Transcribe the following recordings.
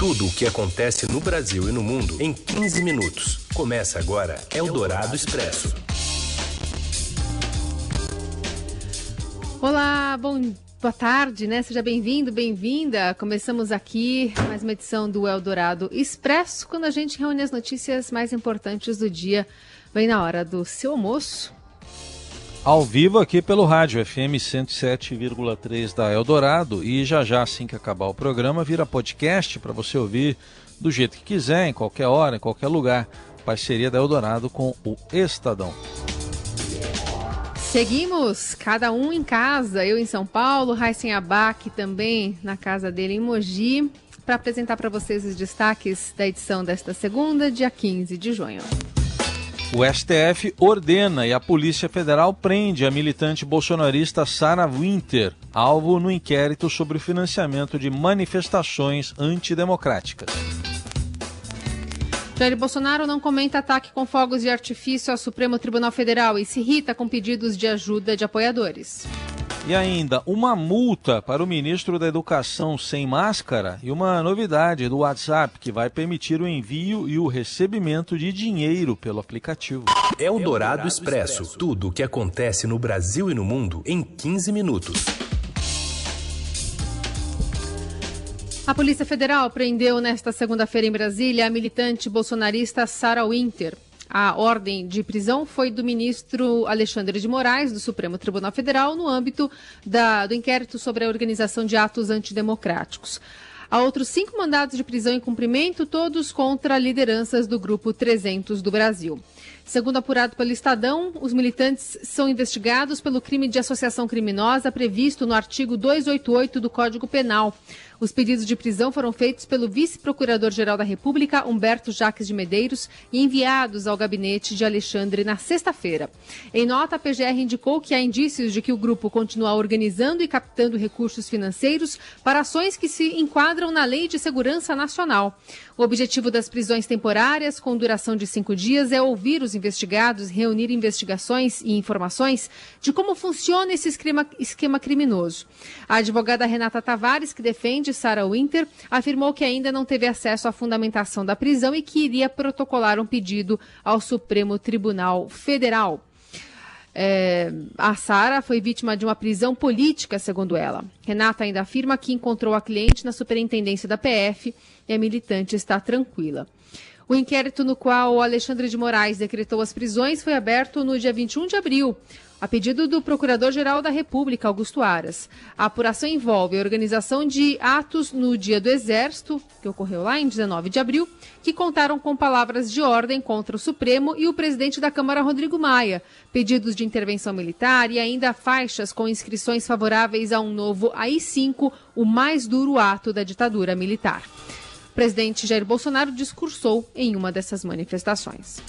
Tudo o que acontece no Brasil e no mundo em 15 minutos. Começa agora Eldorado Expresso. Olá, bom Boa tarde, né? Seja bem-vindo, bem-vinda. Começamos aqui mais uma edição do Eldorado Expresso, quando a gente reúne as notícias mais importantes do dia, bem na hora do seu almoço. Ao vivo aqui pelo rádio FM 107,3 da Eldorado e já já assim que acabar o programa vira podcast para você ouvir do jeito que quiser, em qualquer hora, em qualquer lugar. Parceria da Eldorado com o Estadão. Seguimos, cada um em casa, eu em São Paulo, Raíssen Abac também na casa dele em Mogi, para apresentar para vocês os destaques da edição desta segunda, dia 15 de junho. O STF ordena e a Polícia Federal prende a militante bolsonarista Sarah Winter, alvo no inquérito sobre o financiamento de manifestações antidemocráticas. Jair Bolsonaro não comenta ataque com fogos de artifício ao Supremo Tribunal Federal e se irrita com pedidos de ajuda de apoiadores. E ainda uma multa para o ministro da Educação sem máscara e uma novidade do WhatsApp que vai permitir o envio e o recebimento de dinheiro pelo aplicativo. É o Dourado Expresso. Tudo o que acontece no Brasil e no mundo em 15 minutos. A Polícia Federal prendeu nesta segunda-feira em Brasília a militante bolsonarista Sarah Winter. A ordem de prisão foi do ministro Alexandre de Moraes, do Supremo Tribunal Federal, no âmbito da, do inquérito sobre a organização de atos antidemocráticos. Há outros cinco mandados de prisão em cumprimento, todos contra lideranças do Grupo 300 do Brasil. Segundo apurado pelo Estadão, os militantes são investigados pelo crime de associação criminosa previsto no artigo 288 do Código Penal. Os pedidos de prisão foram feitos pelo vice-procurador-geral da República, Humberto Jaques de Medeiros, e enviados ao gabinete de Alexandre na sexta-feira. Em nota, a PGR indicou que há indícios de que o grupo continua organizando e captando recursos financeiros para ações que se enquadram na Lei de Segurança Nacional. O objetivo das prisões temporárias, com duração de cinco dias, é ouvir os investigados, reunir investigações e informações de como funciona esse esquema, esquema criminoso. A advogada Renata Tavares, que defende de Sarah Winter, afirmou que ainda não teve acesso à fundamentação da prisão e que iria protocolar um pedido ao Supremo Tribunal Federal. É, a Sara foi vítima de uma prisão política, segundo ela. Renata ainda afirma que encontrou a cliente na superintendência da PF e a militante está tranquila. O inquérito no qual Alexandre de Moraes decretou as prisões foi aberto no dia 21 de abril a pedido do Procurador-Geral da República, Augusto Aras. A apuração envolve a organização de atos no Dia do Exército, que ocorreu lá em 19 de abril, que contaram com palavras de ordem contra o Supremo e o presidente da Câmara, Rodrigo Maia, pedidos de intervenção militar e ainda faixas com inscrições favoráveis a um novo AI-5, o mais duro ato da ditadura militar. O presidente Jair Bolsonaro discursou em uma dessas manifestações.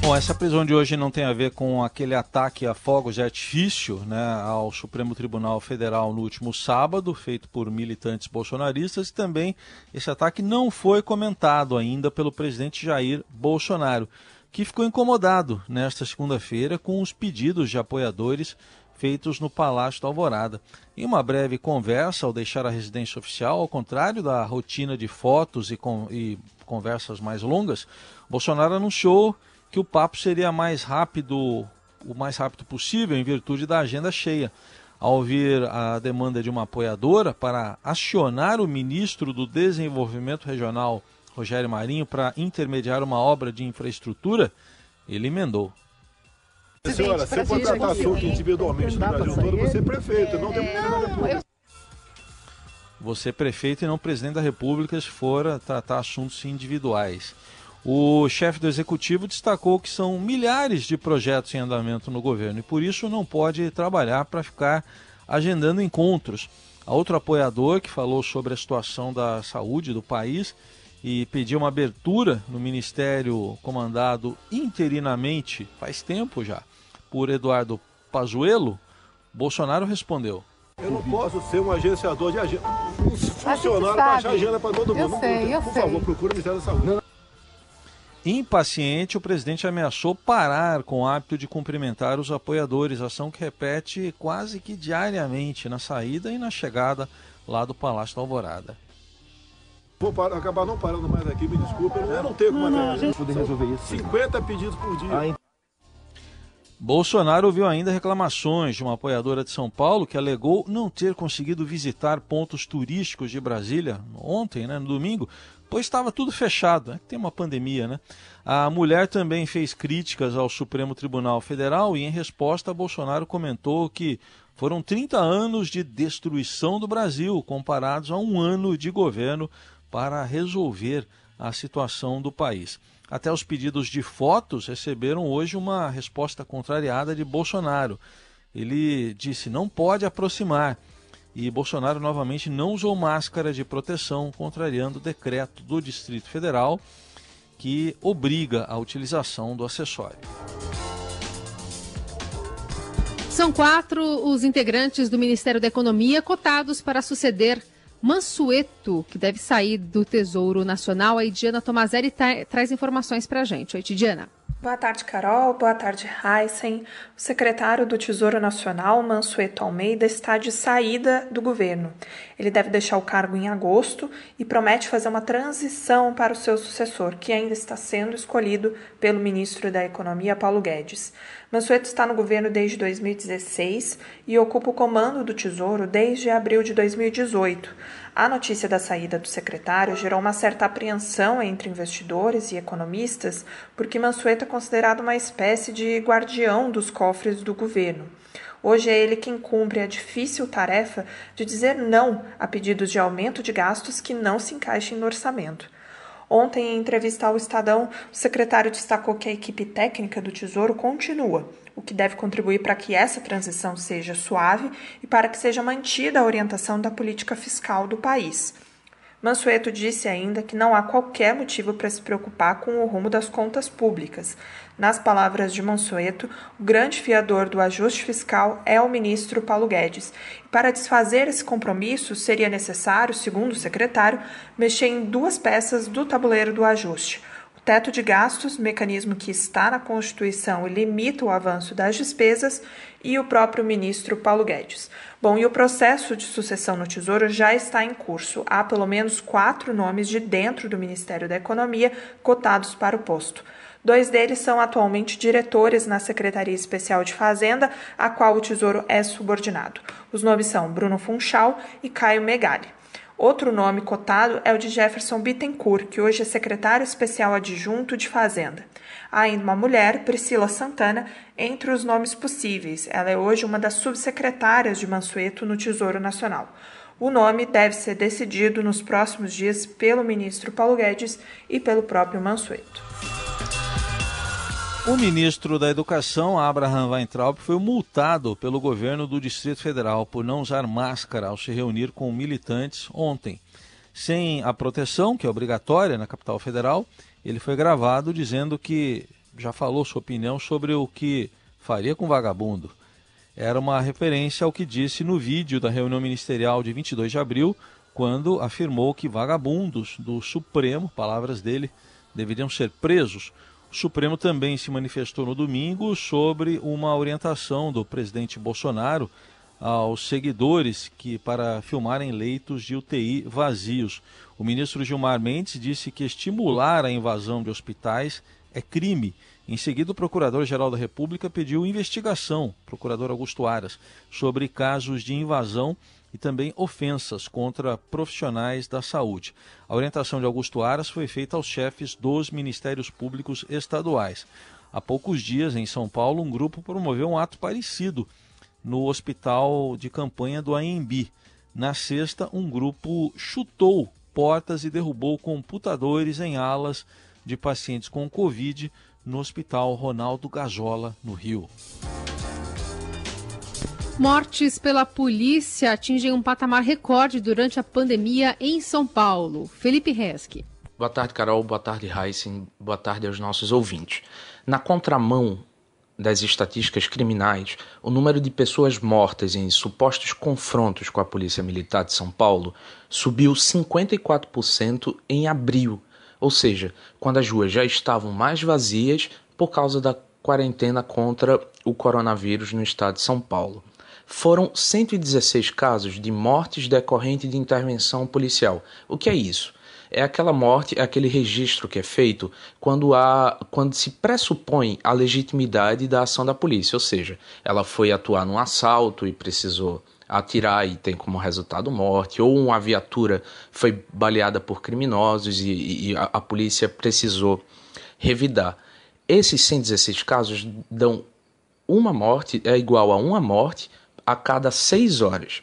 Bom, essa prisão de hoje não tem a ver com aquele ataque a fogos de artifício né, ao Supremo Tribunal Federal no último sábado, feito por militantes bolsonaristas, e também esse ataque não foi comentado ainda pelo presidente Jair Bolsonaro, que ficou incomodado nesta segunda-feira com os pedidos de apoiadores feitos no Palácio da Alvorada. Em uma breve conversa, ao deixar a residência oficial, ao contrário da rotina de fotos e, e conversas mais longas, Bolsonaro anunciou que o papo seria mais rápido, o mais rápido possível, em virtude da agenda cheia. Ao ouvir a demanda de uma apoiadora para acionar o ministro do Desenvolvimento Regional, Rogério Marinho, para intermediar uma obra de infraestrutura, ele emendou. Senhora, se eu for tratar assunto individualmente no Brasil todo, você é prefeito, não tem Você é prefeito e não presidente da República se for tratar assuntos individuais. O chefe do executivo destacou que são milhares de projetos em andamento no governo e por isso não pode trabalhar para ficar agendando encontros. A outro apoiador que falou sobre a situação da saúde do país e pediu uma abertura no ministério comandado interinamente, faz tempo já, por Eduardo Pazuello, Bolsonaro respondeu. Eu não posso ser um agenciador de agenda. Os funcionários baixar agenda para todo mundo. Eu sei, eu por sei. favor, procure o Ministério da Saúde. Impaciente, o presidente ameaçou parar com o hábito de cumprimentar os apoiadores, ação que repete quase que diariamente na saída e na chegada lá do Palácio da Alvorada. For parar, acabar não parando mais aqui, me desculpa, eu não tenho como não, a gente poder resolver isso. 50 pedidos por dia. Ah, Bolsonaro ouviu ainda reclamações de uma apoiadora de São Paulo que alegou não ter conseguido visitar pontos turísticos de Brasília ontem, né, no domingo, pois estava tudo fechado. Né? Tem uma pandemia, né? A mulher também fez críticas ao Supremo Tribunal Federal e, em resposta, Bolsonaro comentou que foram 30 anos de destruição do Brasil comparados a um ano de governo para resolver a situação do país. Até os pedidos de fotos receberam hoje uma resposta contrariada de Bolsonaro. Ele disse não pode aproximar. E Bolsonaro novamente não usou máscara de proteção, contrariando o decreto do Distrito Federal que obriga a utilização do acessório. São quatro os integrantes do Ministério da Economia cotados para suceder Mansueto, que deve sair do Tesouro Nacional. A Idiana Tomazelli tra traz informações para a gente. Oi, Idiana. Boa tarde, Carol. Boa tarde, Heisen. O secretário do Tesouro Nacional, Mansueto Almeida, está de saída do governo. Ele deve deixar o cargo em agosto e promete fazer uma transição para o seu sucessor, que ainda está sendo escolhido pelo ministro da Economia, Paulo Guedes. Mansueto está no governo desde 2016 e ocupa o comando do Tesouro desde abril de 2018. A notícia da saída do secretário gerou uma certa apreensão entre investidores e economistas, porque Mansueto é considerado uma espécie de guardião dos cofres do governo. Hoje é ele quem cumpre a difícil tarefa de dizer não a pedidos de aumento de gastos que não se encaixem no orçamento. Ontem, em entrevista ao Estadão, o secretário destacou que a equipe técnica do Tesouro continua, o que deve contribuir para que essa transição seja suave e para que seja mantida a orientação da política fiscal do país. Mansueto disse ainda que não há qualquer motivo para se preocupar com o rumo das contas públicas. Nas palavras de Mansueto, o grande fiador do ajuste fiscal é o ministro Paulo Guedes. Para desfazer esse compromisso, seria necessário, segundo o secretário, mexer em duas peças do tabuleiro do ajuste teto de gastos, mecanismo que está na Constituição e limita o avanço das despesas, e o próprio ministro Paulo Guedes. Bom, e o processo de sucessão no Tesouro já está em curso. Há pelo menos quatro nomes de dentro do Ministério da Economia cotados para o posto. Dois deles são atualmente diretores na Secretaria Especial de Fazenda, a qual o Tesouro é subordinado. Os nomes são Bruno Funchal e Caio Megali. Outro nome cotado é o de Jefferson Bittencourt, que hoje é secretário especial adjunto de Fazenda. Há ainda uma mulher, Priscila Santana, entre os nomes possíveis. Ela é hoje uma das subsecretárias de Mansueto no Tesouro Nacional. O nome deve ser decidido nos próximos dias pelo ministro Paulo Guedes e pelo próprio Mansueto. O ministro da Educação, Abraham Weintraub, foi multado pelo governo do Distrito Federal por não usar máscara ao se reunir com militantes ontem. Sem a proteção, que é obrigatória na capital federal, ele foi gravado dizendo que já falou sua opinião sobre o que faria com vagabundo. Era uma referência ao que disse no vídeo da reunião ministerial de 22 de abril, quando afirmou que vagabundos do Supremo, palavras dele, deveriam ser presos. O Supremo também se manifestou no domingo sobre uma orientação do presidente Bolsonaro aos seguidores que para filmarem leitos de UTI vazios. O ministro Gilmar Mendes disse que estimular a invasão de hospitais é crime. Em seguida, o Procurador-Geral da República pediu investigação, Procurador Augusto Aras, sobre casos de invasão e também ofensas contra profissionais da saúde. A orientação de Augusto Aras foi feita aos chefes dos ministérios públicos estaduais. Há poucos dias, em São Paulo, um grupo promoveu um ato parecido no hospital de campanha do AMB. Na sexta, um grupo chutou portas e derrubou computadores em alas de pacientes com Covid no Hospital Ronaldo Gazola, no Rio. Mortes pela polícia atingem um patamar recorde durante a pandemia em São Paulo. Felipe Resque. Boa tarde, Carol. Boa tarde, Heisen. Boa tarde aos nossos ouvintes. Na contramão das estatísticas criminais, o número de pessoas mortas em supostos confrontos com a Polícia Militar de São Paulo subiu 54% em abril, ou seja, quando as ruas já estavam mais vazias por causa da quarentena contra o coronavírus no estado de São Paulo foram 116 casos de mortes decorrentes de intervenção policial. O que é isso? é aquela morte, é aquele registro que é feito quando, há, quando se pressupõe a legitimidade da ação da polícia, ou seja, ela foi atuar num assalto e precisou atirar e tem como resultado morte, ou uma viatura foi baleada por criminosos e, e a, a polícia precisou revidar. Esses 116 casos dão uma morte, é igual a uma morte a cada seis horas.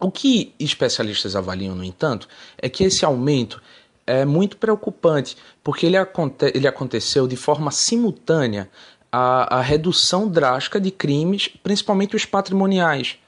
O que especialistas avaliam, no entanto, é que esse aumento é muito preocupante, porque ele, aconte ele aconteceu de forma simultânea à, à, redução drástica de crimes, principalmente os patrimoniais.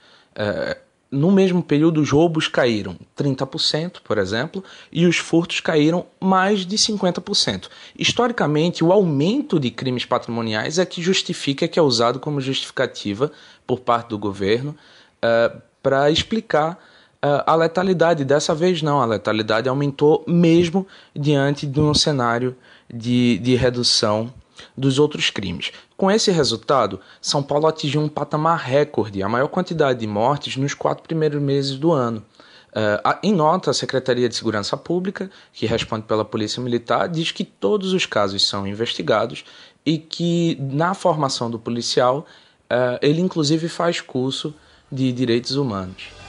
É, no mesmo período, os roubos caíram 30%, por exemplo, e os furtos caíram mais de 50%. Historicamente, o aumento de crimes patrimoniais é que justifica, que é usado como justificativa por parte do governo é, para explicar uh, a letalidade. Dessa vez não, a letalidade aumentou mesmo diante de um cenário de, de redução dos outros crimes. Com esse resultado, São Paulo atingiu um patamar recorde, a maior quantidade de mortes nos quatro primeiros meses do ano. Uh, em nota, a Secretaria de Segurança Pública, que responde pela Polícia Militar, diz que todos os casos são investigados e que na formação do policial uh, ele inclusive faz curso de direitos humanos.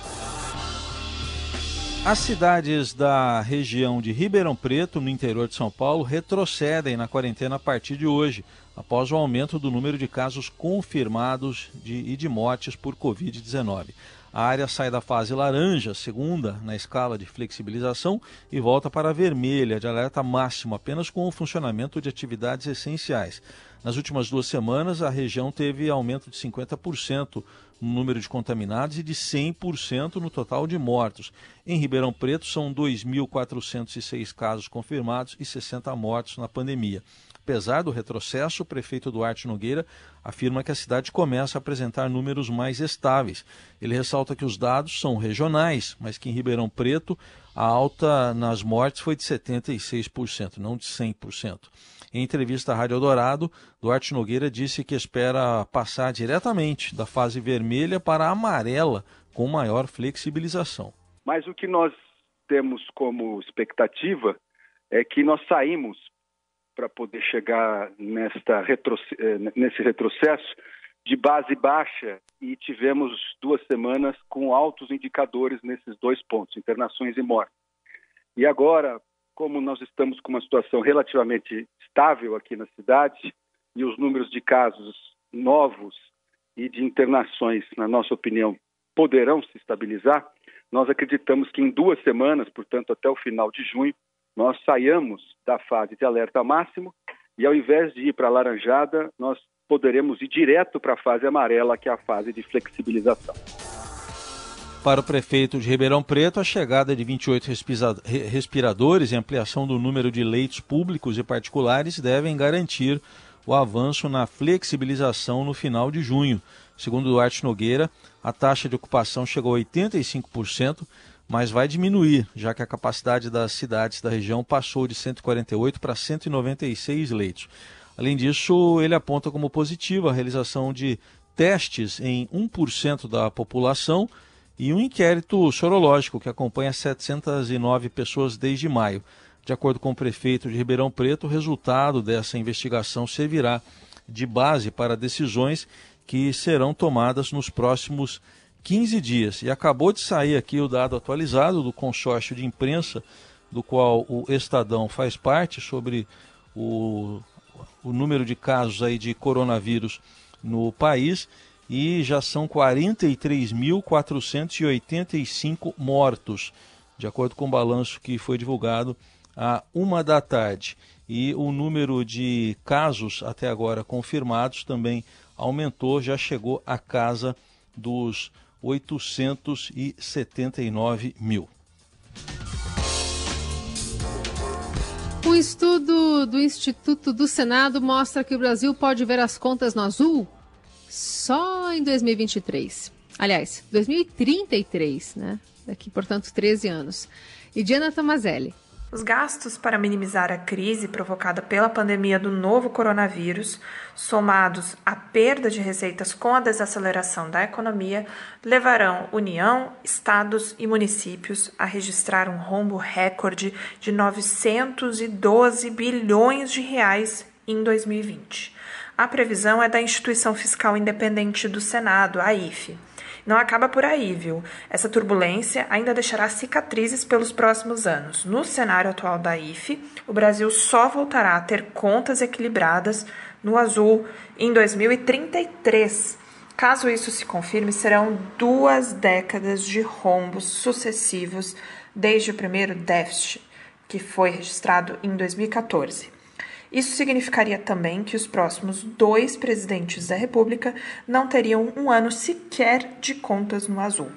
As cidades da região de Ribeirão Preto, no interior de São Paulo, retrocedem na quarentena a partir de hoje, após o aumento do número de casos confirmados de, e de mortes por Covid-19. A área sai da fase laranja, segunda na escala de flexibilização, e volta para a vermelha, de alerta máximo, apenas com o funcionamento de atividades essenciais. Nas últimas duas semanas, a região teve aumento de 50% no número de contaminados e de 100% no total de mortos. Em Ribeirão Preto, são 2.406 casos confirmados e 60 mortos na pandemia. Apesar do retrocesso, o prefeito Duarte Nogueira afirma que a cidade começa a apresentar números mais estáveis. Ele ressalta que os dados são regionais, mas que em Ribeirão Preto a alta nas mortes foi de 76%, não de 100%. Em entrevista à Rádio Eldorado, Duarte Nogueira disse que espera passar diretamente da fase vermelha para a amarela com maior flexibilização. Mas o que nós temos como expectativa é que nós saímos para poder chegar nesta eh, nesse retrocesso de base baixa e tivemos duas semanas com altos indicadores nesses dois pontos, internações e mortes. E agora, como nós estamos com uma situação relativamente estável aqui na cidade e os números de casos novos e de internações, na nossa opinião, poderão se estabilizar, nós acreditamos que em duas semanas, portanto até o final de junho, nós saiamos da fase de alerta máximo e ao invés de ir para a laranjada, nós poderemos ir direto para a fase amarela, que é a fase de flexibilização. Para o prefeito de Ribeirão Preto, a chegada de 28 respiradores e ampliação do número de leitos públicos e particulares devem garantir o avanço na flexibilização no final de junho. Segundo Duarte Nogueira, a taxa de ocupação chegou a 85%, mas vai diminuir, já que a capacidade das cidades da região passou de 148 para 196 leitos. Além disso, ele aponta como positiva a realização de testes em 1% da população e um inquérito sorológico que acompanha 709 pessoas desde maio. De acordo com o prefeito de Ribeirão Preto, o resultado dessa investigação servirá de base para decisões que serão tomadas nos próximos 15 dias. E acabou de sair aqui o dado atualizado do consórcio de imprensa, do qual o Estadão faz parte, sobre o, o número de casos aí de coronavírus no país e já são 43.485 mortos, de acordo com o balanço que foi divulgado à uma da tarde. E o número de casos até agora confirmados também aumentou, já chegou à casa dos 879 mil. Um estudo do Instituto do Senado mostra que o Brasil pode ver as contas no azul só em 2023. Aliás, 2033, né? Daqui, portanto, 13 anos. E Diana Tomazelli. Os gastos para minimizar a crise provocada pela pandemia do novo coronavírus, somados à perda de receitas com a desaceleração da economia, levarão União, estados e municípios a registrar um rombo recorde de 912 bilhões de reais em 2020. A previsão é da Instituição Fiscal Independente do Senado, a IFE. Não acaba por aí, viu? Essa turbulência ainda deixará cicatrizes pelos próximos anos. No cenário atual da IFE, o Brasil só voltará a ter contas equilibradas no azul em 2033. Caso isso se confirme, serão duas décadas de rombos sucessivos desde o primeiro déficit, que foi registrado em 2014. Isso significaria também que os próximos dois presidentes da República não teriam um ano sequer de contas no azul.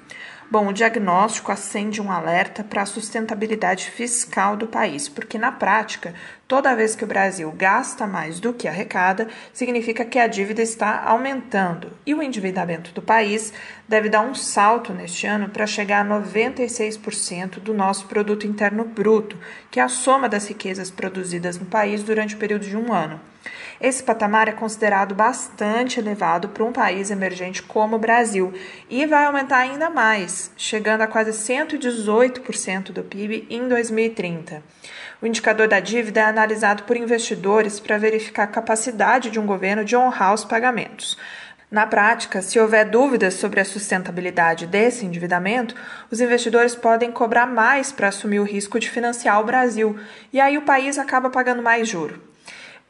Bom, o diagnóstico acende um alerta para a sustentabilidade fiscal do país, porque na prática, toda vez que o Brasil gasta mais do que arrecada, significa que a dívida está aumentando e o endividamento do país deve dar um salto neste ano para chegar a 96% do nosso produto interno bruto, que é a soma das riquezas produzidas no país durante o período de um ano. Esse patamar é considerado bastante elevado para um país emergente como o Brasil e vai aumentar ainda mais, chegando a quase 118% do PIB em 2030. O indicador da dívida é analisado por investidores para verificar a capacidade de um governo de honrar os pagamentos. Na prática, se houver dúvidas sobre a sustentabilidade desse endividamento, os investidores podem cobrar mais para assumir o risco de financiar o Brasil, e aí o país acaba pagando mais juro.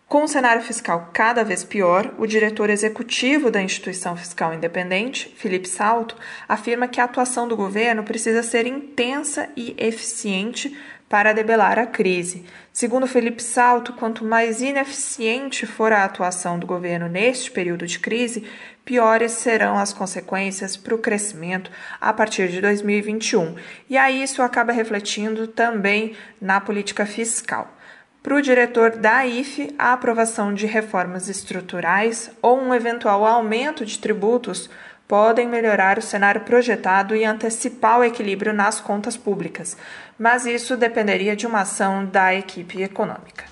Com o cenário fiscal cada vez pior, o diretor executivo da instituição fiscal independente, Felipe Salto, afirma que a atuação do governo precisa ser intensa e eficiente para debelar a crise. Segundo Felipe Salto, quanto mais ineficiente for a atuação do governo neste período de crise, piores serão as consequências para o crescimento a partir de 2021. E aí isso acaba refletindo também na política fiscal. Para o diretor da IFE, a aprovação de reformas estruturais ou um eventual aumento de tributos podem melhorar o cenário projetado e antecipar o equilíbrio nas contas públicas, mas isso dependeria de uma ação da equipe econômica.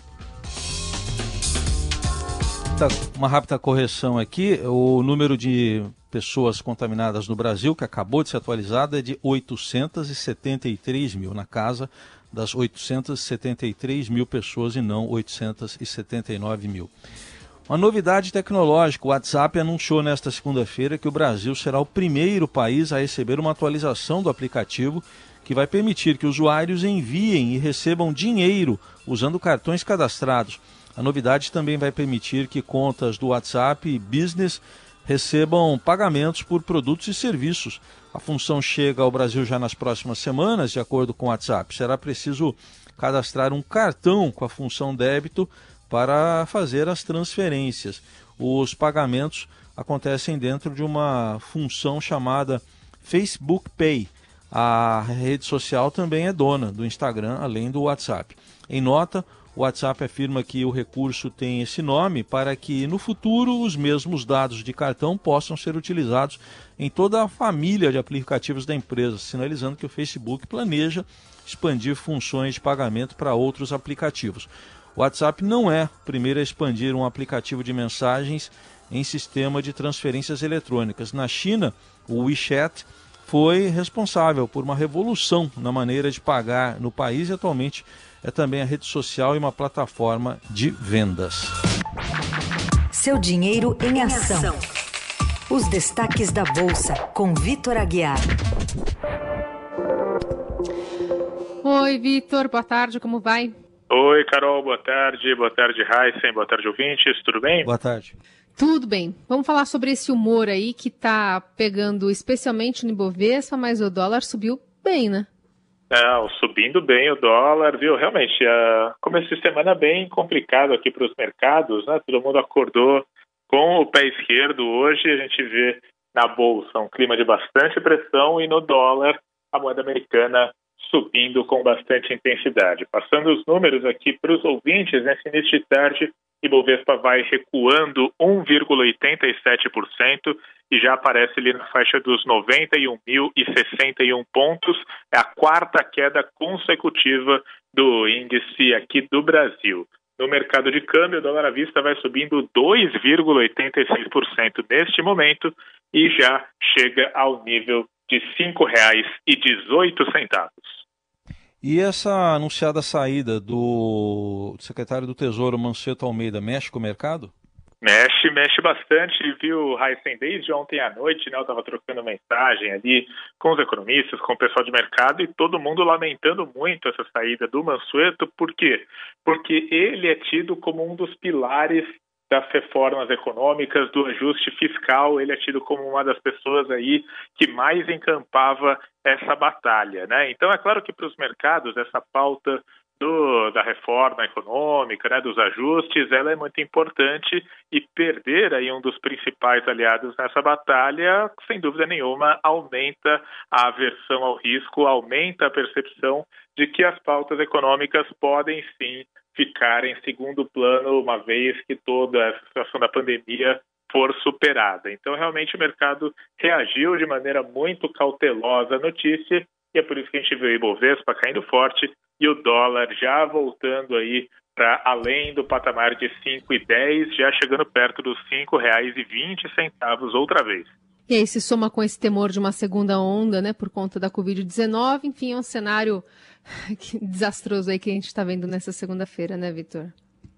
Tá, uma rápida correção aqui: o número de pessoas contaminadas no Brasil, que acabou de ser atualizado, é de 873 mil na casa das 873 mil pessoas e não 879 mil. Uma novidade tecnológica: o WhatsApp anunciou nesta segunda-feira que o Brasil será o primeiro país a receber uma atualização do aplicativo que vai permitir que usuários enviem e recebam dinheiro usando cartões cadastrados. A novidade também vai permitir que contas do WhatsApp Business recebam pagamentos por produtos e serviços. A função chega ao Brasil já nas próximas semanas, de acordo com o WhatsApp. Será preciso cadastrar um cartão com a função débito para fazer as transferências. Os pagamentos acontecem dentro de uma função chamada Facebook Pay. A rede social também é dona do Instagram, além do WhatsApp. Em nota, o WhatsApp afirma que o recurso tem esse nome para que no futuro os mesmos dados de cartão possam ser utilizados em toda a família de aplicativos da empresa, sinalizando que o Facebook planeja expandir funções de pagamento para outros aplicativos. O WhatsApp não é o primeiro a expandir um aplicativo de mensagens em sistema de transferências eletrônicas. Na China, o WeChat foi responsável por uma revolução na maneira de pagar no país e atualmente é também a rede social e uma plataforma de vendas. Seu dinheiro em ação. Os destaques da Bolsa, com Vitor Aguiar. Oi, Vitor, boa tarde, como vai? Oi, Carol, boa tarde. Boa tarde, Heisen, boa tarde, ouvintes, tudo bem? Boa tarde. Tudo bem. Vamos falar sobre esse humor aí que tá pegando especialmente no Ibovespa, mas o dólar subiu bem, né? Não, subindo bem o dólar, viu? Realmente, uh, começo de semana bem complicado aqui para os mercados, né? Todo mundo acordou com o pé esquerdo. Hoje a gente vê na bolsa um clima de bastante pressão e no dólar a moeda americana subindo com bastante intensidade. Passando os números aqui para os ouvintes, nesse início de tarde, Ibovespa vai recuando 1,87% e já aparece ali na faixa dos 91.061 pontos. É a quarta queda consecutiva do índice aqui do Brasil. No mercado de câmbio, o dólar à vista vai subindo 2,86% neste momento e já chega ao nível de R$ 5,18. E essa anunciada saída do secretário do Tesouro, Manceto Almeida, mexe com o mercado? Mexe, mexe bastante, viu, Heisen, desde ontem à noite, né, eu estava trocando mensagem ali com os economistas, com o pessoal de mercado e todo mundo lamentando muito essa saída do Mansueto, por quê? Porque ele é tido como um dos pilares das reformas econômicas, do ajuste fiscal, ele é tido como uma das pessoas aí que mais encampava essa batalha, né? Então é claro que para os mercados essa pauta do, da reforma econômica, né, dos ajustes, ela é muito importante e perder aí um dos principais aliados nessa batalha, sem dúvida nenhuma, aumenta a aversão ao risco, aumenta a percepção de que as pautas econômicas podem sim ficar em segundo plano uma vez que toda a situação da pandemia for superada. Então, realmente, o mercado reagiu de maneira muito cautelosa à notícia e é por isso que a gente viu o Ibovespa caindo forte e o dólar já voltando aí para além do patamar de 5,10, já chegando perto dos R$ 5,20 outra vez. E aí se soma com esse temor de uma segunda onda, né, por conta da Covid-19, enfim, é um cenário desastroso aí que a gente está vendo nessa segunda-feira, né, Vitor?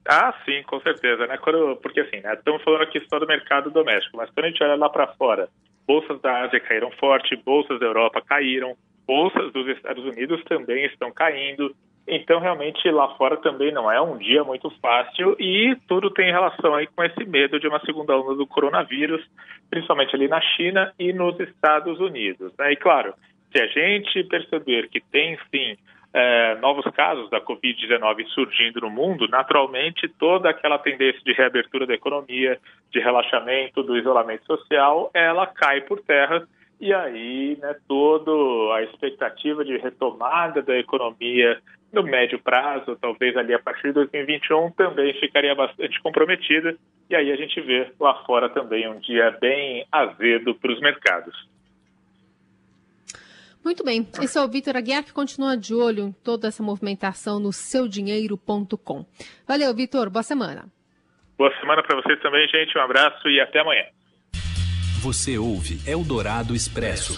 Ah, sim, com certeza, né? Quando, porque assim, né, estamos falando aqui só do mercado doméstico, mas quando a gente olha lá para fora, bolsas da Ásia caíram forte, bolsas da Europa caíram, bolsas dos Estados Unidos também estão caindo. Então, realmente, lá fora também não é um dia muito fácil e tudo tem relação aí com esse medo de uma segunda onda do coronavírus, principalmente ali na China e nos Estados Unidos. Né? E, claro, se a gente perceber que tem, sim, é, novos casos da Covid-19 surgindo no mundo, naturalmente toda aquela tendência de reabertura da economia, de relaxamento do isolamento social, ela cai por terra e aí, né, toda a expectativa de retomada da economia no médio prazo, talvez ali a partir de 2021, também ficaria bastante comprometida. E aí a gente vê lá fora também um dia bem azedo para os mercados. Muito bem. Esse é o Vitor Aguiar que continua de olho em toda essa movimentação no seudinheiro.com. Valeu, Vitor. Boa semana. Boa semana para vocês também, gente. Um abraço e até amanhã. Você ouve Eldorado Expresso.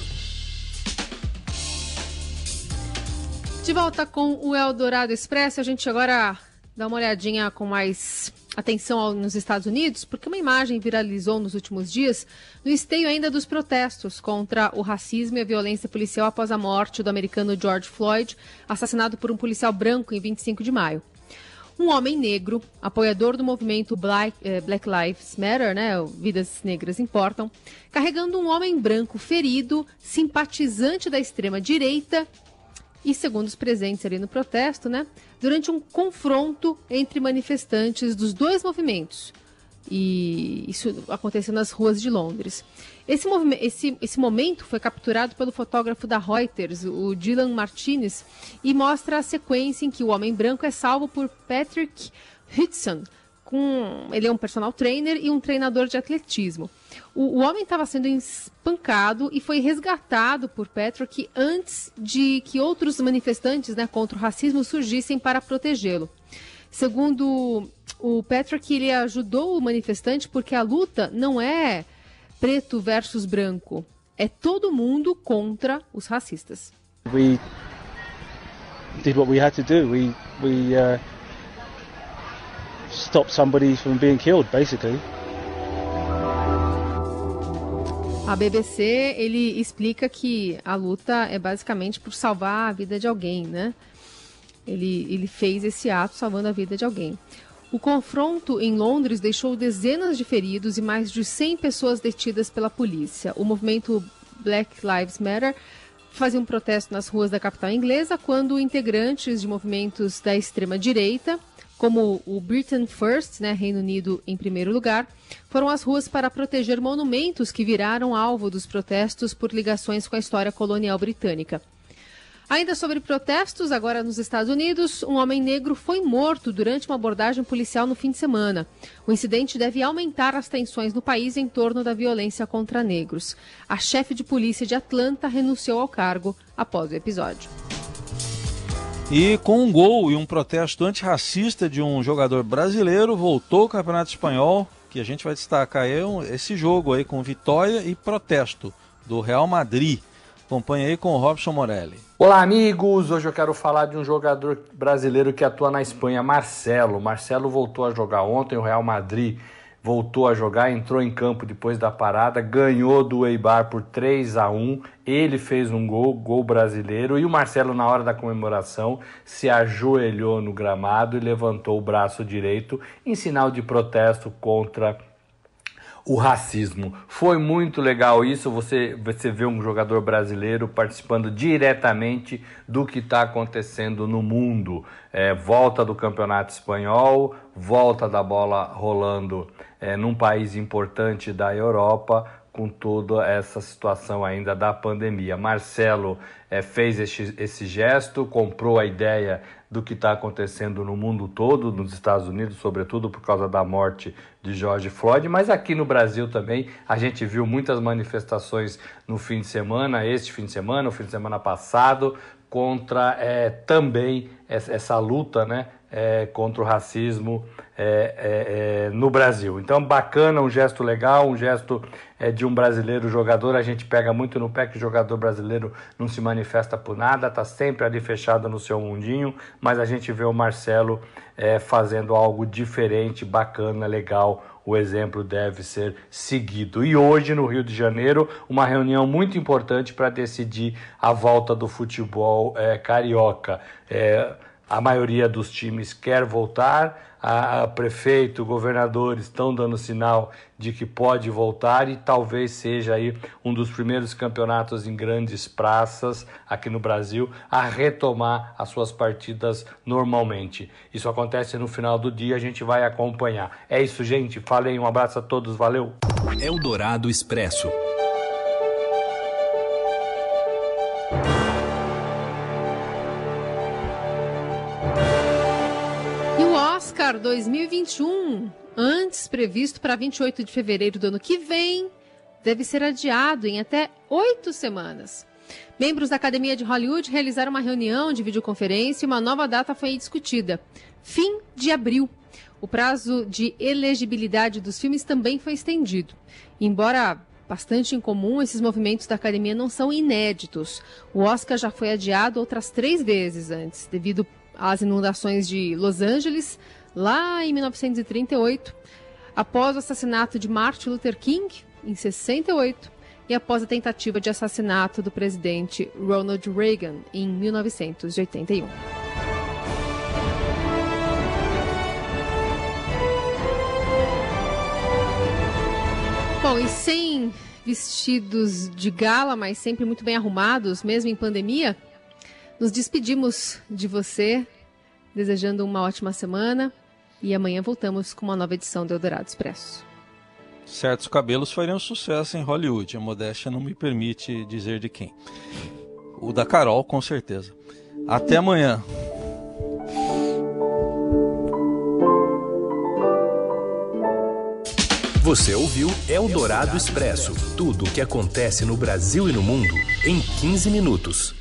De volta com o Eldorado Expresso, a gente agora dá uma olhadinha com mais atenção nos Estados Unidos, porque uma imagem viralizou nos últimos dias no esteio ainda dos protestos contra o racismo e a violência policial após a morte do americano George Floyd, assassinado por um policial branco em 25 de maio um homem negro, apoiador do movimento Black, eh, Black Lives Matter, né, Vidas Negras Importam, carregando um homem branco ferido, simpatizante da extrema-direita e, segundo os presentes ali no protesto, né, durante um confronto entre manifestantes dos dois movimentos. E isso aconteceu nas ruas de Londres. Esse, esse, esse momento foi capturado pelo fotógrafo da Reuters, o Dylan Martinez, e mostra a sequência em que o homem branco é salvo por Patrick Hudson. Com, ele é um personal trainer e um treinador de atletismo. O, o homem estava sendo espancado e foi resgatado por Patrick antes de que outros manifestantes né, contra o racismo surgissem para protegê-lo. Segundo o Patrick, ele ajudou o manifestante porque a luta não é preto versus branco. É todo mundo contra os racistas. We did what we had to do. We we uh, stopped somebody from being killed, basically. A BBC ele explica que a luta é basicamente por salvar a vida de alguém, né? Ele, ele fez esse ato salvando a vida de alguém. O confronto em Londres deixou dezenas de feridos e mais de 100 pessoas detidas pela polícia. O movimento Black Lives Matter fazia um protesto nas ruas da capital inglesa quando integrantes de movimentos da extrema-direita, como o Britain First, né, Reino Unido em primeiro lugar, foram às ruas para proteger monumentos que viraram alvo dos protestos por ligações com a história colonial britânica. Ainda sobre protestos, agora nos Estados Unidos, um homem negro foi morto durante uma abordagem policial no fim de semana. O incidente deve aumentar as tensões no país em torno da violência contra negros. A chefe de polícia de Atlanta renunciou ao cargo após o episódio. E com um gol e um protesto antirracista de um jogador brasileiro, voltou o Campeonato Espanhol, que a gente vai destacar aí, esse jogo aí com vitória e protesto do Real Madrid. Acompanhe aí com o Robson Morelli. Olá, amigos! Hoje eu quero falar de um jogador brasileiro que atua na Espanha, Marcelo. Marcelo voltou a jogar ontem, o Real Madrid voltou a jogar, entrou em campo depois da parada, ganhou do Eibar por 3 a 1. Ele fez um gol, gol brasileiro, e o Marcelo na hora da comemoração se ajoelhou no gramado e levantou o braço direito em sinal de protesto contra o racismo. Foi muito legal isso, você, você vê um jogador brasileiro participando diretamente do que está acontecendo no mundo. É, volta do campeonato espanhol, volta da bola rolando é, num país importante da Europa, com toda essa situação ainda da pandemia. Marcelo é, fez esse, esse gesto, comprou a ideia do que está acontecendo no mundo todo, nos Estados Unidos, sobretudo por causa da morte de George Floyd, mas aqui no Brasil também a gente viu muitas manifestações no fim de semana, este fim de semana, o fim de semana passado, contra é, também essa luta né, é, contra o racismo é, é, é, no Brasil. Então, bacana, um gesto legal, um gesto é, de um brasileiro jogador. A gente pega muito no pé que o jogador brasileiro não se manifesta por nada, está sempre ali fechado no seu mundinho, mas a gente vê o Marcelo é, fazendo algo diferente, bacana, legal. O exemplo deve ser seguido. E hoje, no Rio de Janeiro, uma reunião muito importante para decidir a volta do futebol carioca. É, a maioria dos times quer voltar, a, a prefeito, governador estão dando sinal de que pode voltar e talvez seja aí um dos primeiros campeonatos em grandes praças aqui no Brasil a retomar as suas partidas normalmente. Isso acontece no final do dia, a gente vai acompanhar. É isso, gente. Falei, um abraço a todos, valeu. Eldorado Expresso. Oscar 2021, antes previsto para 28 de fevereiro do ano que vem, deve ser adiado em até oito semanas. Membros da Academia de Hollywood realizaram uma reunião de videoconferência e uma nova data foi discutida. Fim de abril. O prazo de elegibilidade dos filmes também foi estendido. Embora bastante incomum, esses movimentos da academia não são inéditos. O Oscar já foi adiado outras três vezes antes, devido às inundações de Los Angeles, lá em 1938, após o assassinato de Martin Luther King, em 68, e após a tentativa de assassinato do presidente Ronald Reagan, em 1981. Bom, e sem vestidos de gala, mas sempre muito bem arrumados, mesmo em pandemia, nos despedimos de você, desejando uma ótima semana. E amanhã voltamos com uma nova edição do Eldorado Expresso. Certos cabelos fariam sucesso em Hollywood. A modéstia não me permite dizer de quem. O da Carol, com certeza. Até amanhã. Você ouviu Eldorado Expresso tudo o que acontece no Brasil e no mundo em 15 minutos.